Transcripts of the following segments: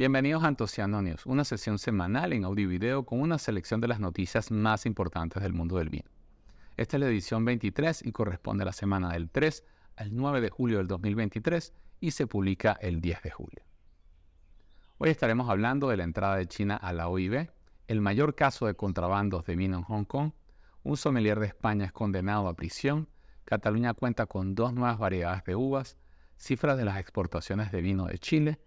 Bienvenidos a Antociano News, una sesión semanal en audio con una selección de las noticias más importantes del mundo del vino. Esta es la edición 23 y corresponde a la semana del 3 al 9 de julio del 2023 y se publica el 10 de julio. Hoy estaremos hablando de la entrada de China a la OIB, el mayor caso de contrabandos de vino en Hong Kong, un sommelier de España es condenado a prisión, Cataluña cuenta con dos nuevas variedades de uvas, cifras de las exportaciones de vino de Chile,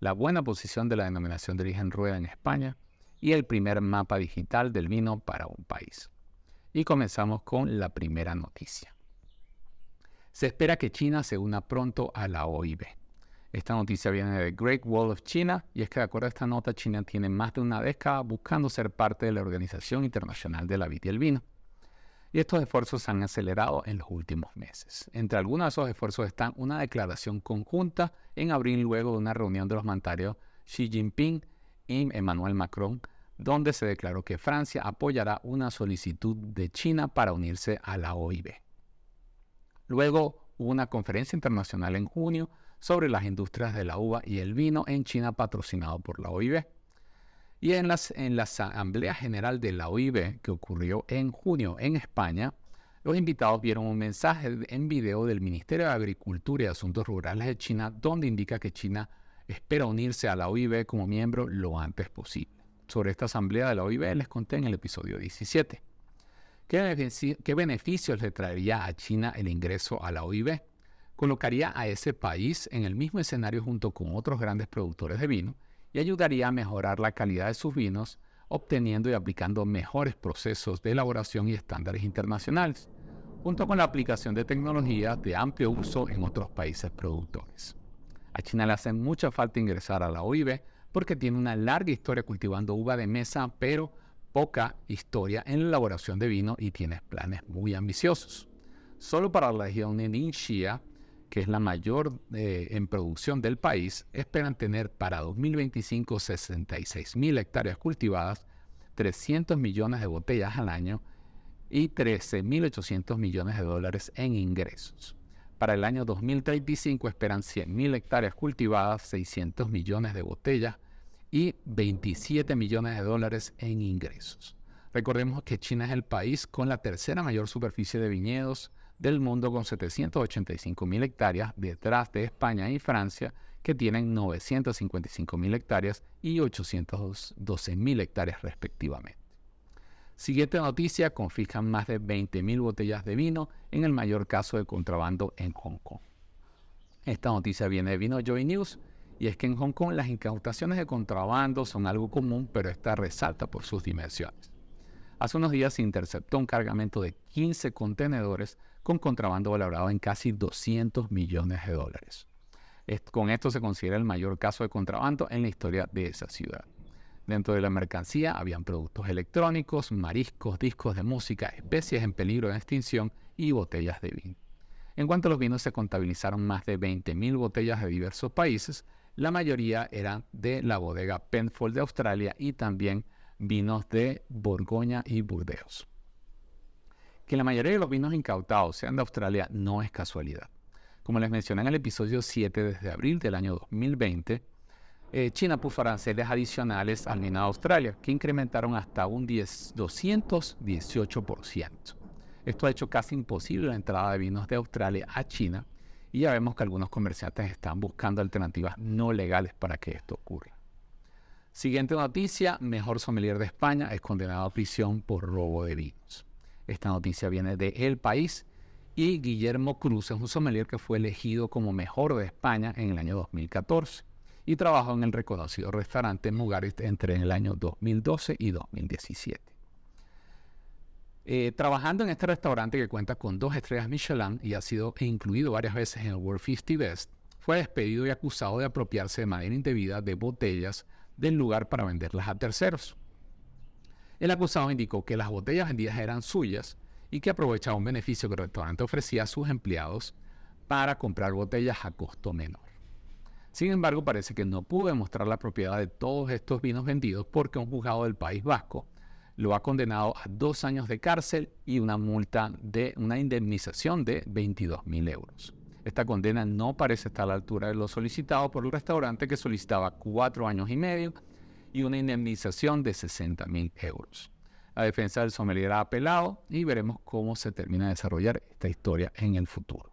la buena posición de la denominación de origen rueda en España y el primer mapa digital del vino para un país. Y comenzamos con la primera noticia. Se espera que China se una pronto a la OIB. Esta noticia viene de Great Wall of China y es que de acuerdo a esta nota China tiene más de una década buscando ser parte de la Organización Internacional de la Vid y el Vino y estos esfuerzos se han acelerado en los últimos meses. Entre algunos de esos esfuerzos están una declaración conjunta en abril luego de una reunión de los mandatarios Xi Jinping y Emmanuel Macron, donde se declaró que Francia apoyará una solicitud de China para unirse a la OIB. Luego hubo una conferencia internacional en junio sobre las industrias de la uva y el vino en China patrocinado por la OIB. Y en, las, en la Asamblea General de la OIB, que ocurrió en junio en España, los invitados vieron un mensaje en video del Ministerio de Agricultura y Asuntos Rurales de China, donde indica que China espera unirse a la OIB como miembro lo antes posible. Sobre esta asamblea de la OIB les conté en el episodio 17. ¿Qué, ¿Qué beneficios le traería a China el ingreso a la OIB? Colocaría a ese país en el mismo escenario junto con otros grandes productores de vino y ayudaría a mejorar la calidad de sus vinos, obteniendo y aplicando mejores procesos de elaboración y estándares internacionales, junto con la aplicación de tecnología de amplio uso en otros países productores. A China le hace mucha falta ingresar a la OIB porque tiene una larga historia cultivando uva de mesa, pero poca historia en la elaboración de vino y tiene planes muy ambiciosos. Solo para la región de Ningxia, que es la mayor eh, en producción del país, esperan tener para 2025 66 mil hectáreas cultivadas, 300 millones de botellas al año y 13.800 millones de dólares en ingresos. Para el año 2035 esperan 100.000 hectáreas cultivadas, 600 millones de botellas y 27 millones de dólares en ingresos. Recordemos que China es el país con la tercera mayor superficie de viñedos, del mundo con 785 mil hectáreas, detrás de España y Francia, que tienen 955 mil hectáreas y 812 mil hectáreas respectivamente. Siguiente noticia, confiscan más de 20 mil botellas de vino en el mayor caso de contrabando en Hong Kong. Esta noticia viene de Vino Joy News y es que en Hong Kong las incautaciones de contrabando son algo común, pero esta resalta por sus dimensiones. Hace unos días se interceptó un cargamento de 15 contenedores con contrabando valorado en casi 200 millones de dólares. Con esto se considera el mayor caso de contrabando en la historia de esa ciudad. Dentro de la mercancía habían productos electrónicos, mariscos, discos de música, especies en peligro de extinción y botellas de vino. En cuanto a los vinos, se contabilizaron más de 20.000 botellas de diversos países. La mayoría eran de la bodega Penfold de Australia y también vinos de Borgoña y Burdeos. Que la mayoría de los vinos incautados sean de Australia no es casualidad. Como les mencioné en el episodio 7, desde abril del año 2020, eh, China puso aranceles adicionales al vino de Australia, que incrementaron hasta un 10, 218%. Esto ha hecho casi imposible la entrada de vinos de Australia a China y ya vemos que algunos comerciantes están buscando alternativas no legales para que esto ocurra. Siguiente noticia, mejor sommelier de España es condenado a prisión por robo de vinos. Esta noticia viene de El País y Guillermo Cruz es un sommelier que fue elegido como mejor de España en el año 2014 y trabajó en el reconocido restaurante Mugarit entre el año 2012 y 2017. Eh, trabajando en este restaurante que cuenta con dos estrellas Michelin y ha sido incluido varias veces en el World 50 Best, fue despedido y acusado de apropiarse de manera indebida de botellas del lugar para venderlas a terceros. El acusado indicó que las botellas vendidas eran suyas y que aprovechaba un beneficio que el restaurante ofrecía a sus empleados para comprar botellas a costo menor. Sin embargo, parece que no pudo demostrar la propiedad de todos estos vinos vendidos porque un juzgado del País Vasco lo ha condenado a dos años de cárcel y una multa de una indemnización de 22 mil euros. Esta condena no parece estar a la altura de lo solicitado por el restaurante que solicitaba cuatro años y medio y una indemnización de 60 mil euros. La defensa del sommelier ha apelado y veremos cómo se termina de desarrollar esta historia en el futuro.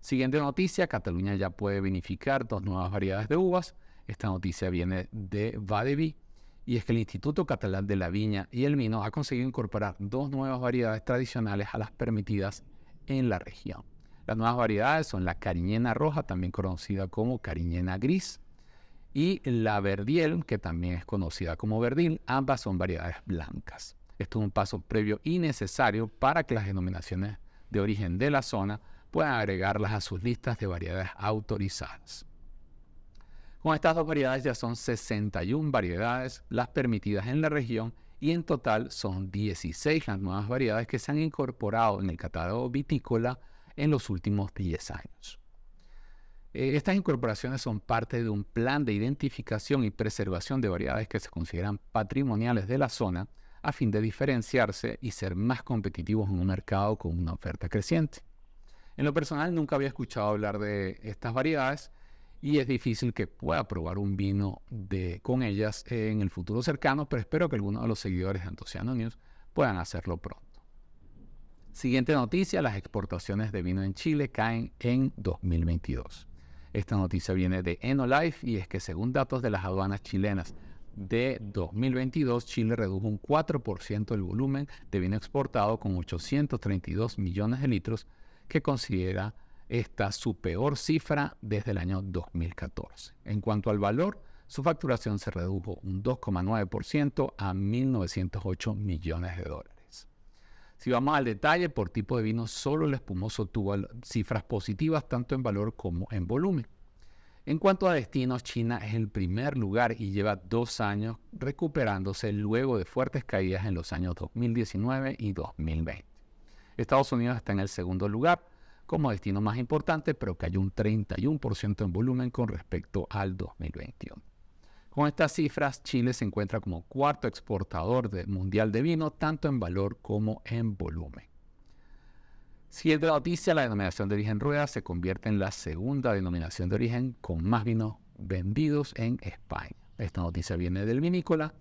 Siguiente noticia, Cataluña ya puede vinificar dos nuevas variedades de uvas. Esta noticia viene de Vadevi y es que el Instituto Catalán de la Viña y el Vino ha conseguido incorporar dos nuevas variedades tradicionales a las permitidas en la región. Las nuevas variedades son la cariñena roja, también conocida como cariñena gris, y la verdiel, que también es conocida como verdil. Ambas son variedades blancas. Esto es un paso previo y necesario para que las denominaciones de origen de la zona puedan agregarlas a sus listas de variedades autorizadas. Con estas dos variedades ya son 61 variedades las permitidas en la región y en total son 16 las nuevas variedades que se han incorporado en el catálogo vitícola en los últimos 10 años. Eh, estas incorporaciones son parte de un plan de identificación y preservación de variedades que se consideran patrimoniales de la zona a fin de diferenciarse y ser más competitivos en un mercado con una oferta creciente. En lo personal nunca había escuchado hablar de estas variedades y es difícil que pueda probar un vino de, con ellas en el futuro cercano, pero espero que algunos de los seguidores de Antociano News puedan hacerlo pronto. Siguiente noticia, las exportaciones de vino en Chile caen en 2022. Esta noticia viene de Enolife y es que según datos de las aduanas chilenas de 2022, Chile redujo un 4% el volumen de vino exportado con 832 millones de litros, que considera esta su peor cifra desde el año 2014. En cuanto al valor, su facturación se redujo un 2,9% a 1.908 millones de dólares. Si vamos al detalle, por tipo de vino, solo el espumoso tuvo cifras positivas tanto en valor como en volumen. En cuanto a destinos, China es el primer lugar y lleva dos años recuperándose luego de fuertes caídas en los años 2019 y 2020. Estados Unidos está en el segundo lugar como destino más importante, pero cayó un 31% en volumen con respecto al 2021. Con estas cifras, Chile se encuentra como cuarto exportador mundial de vino, tanto en valor como en volumen. Siguiente noticia, la denominación de origen rueda se convierte en la segunda denominación de origen con más vinos vendidos en España. Esta noticia viene del vinícola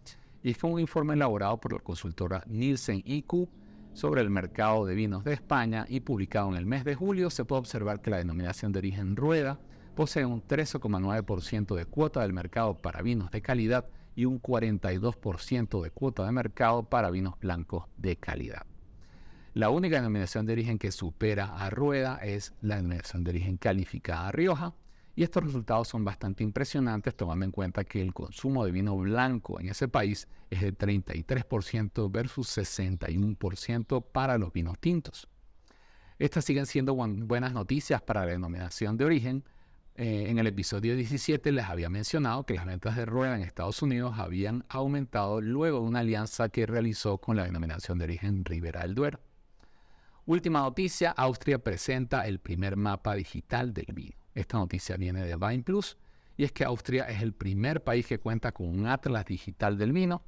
y fue un informe elaborado por la consultora Nielsen IQ sobre el mercado de vinos de España y publicado en el mes de julio. Se puede observar que la denominación de origen rueda posee un 13,9% de cuota del mercado para vinos de calidad y un 42% de cuota de mercado para vinos blancos de calidad. La única denominación de origen que supera a Rueda es la denominación de origen calificada Rioja, y estos resultados son bastante impresionantes tomando en cuenta que el consumo de vino blanco en ese país es de 33% versus 61% para los vinos tintos. Estas siguen siendo buenas noticias para la denominación de origen, eh, en el episodio 17 les había mencionado que las ventas de rueda en Estados Unidos habían aumentado luego de una alianza que realizó con la denominación de origen Ribera del Duero. Última noticia, Austria presenta el primer mapa digital del vino. Esta noticia viene de Vine Plus y es que Austria es el primer país que cuenta con un atlas digital del vino.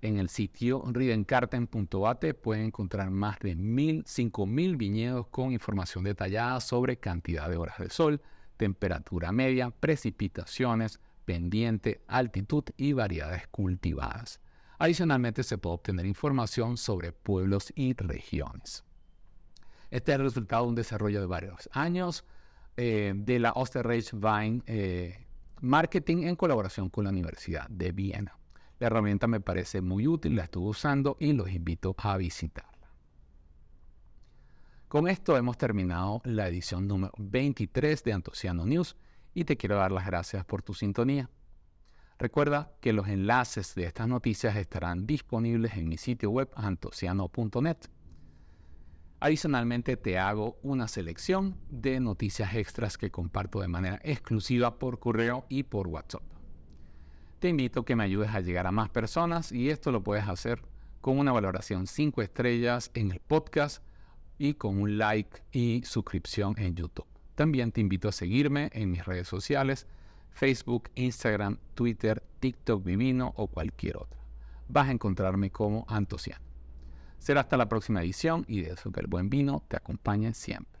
En el sitio ridenkarten.at pueden encontrar más de 5.000 viñedos con información detallada sobre cantidad de horas de sol, temperatura media, precipitaciones, pendiente, altitud y variedades cultivadas. Adicionalmente se puede obtener información sobre pueblos y regiones. Este es el resultado de un desarrollo de varios años eh, de la Osterreich Wein eh, Marketing en colaboración con la Universidad de Viena. La herramienta me parece muy útil, la estuve usando y los invito a visitar. Con esto hemos terminado la edición número 23 de Antociano News y te quiero dar las gracias por tu sintonía. Recuerda que los enlaces de estas noticias estarán disponibles en mi sitio web antociano.net. Adicionalmente te hago una selección de noticias extras que comparto de manera exclusiva por correo y por WhatsApp. Te invito a que me ayudes a llegar a más personas y esto lo puedes hacer con una valoración 5 estrellas en el podcast y con un like y suscripción en YouTube. También te invito a seguirme en mis redes sociales, Facebook, Instagram, Twitter, TikTok Vivino o cualquier otra. Vas a encontrarme como Antociano. Será hasta la próxima edición y de eso que el buen vino te acompañe siempre.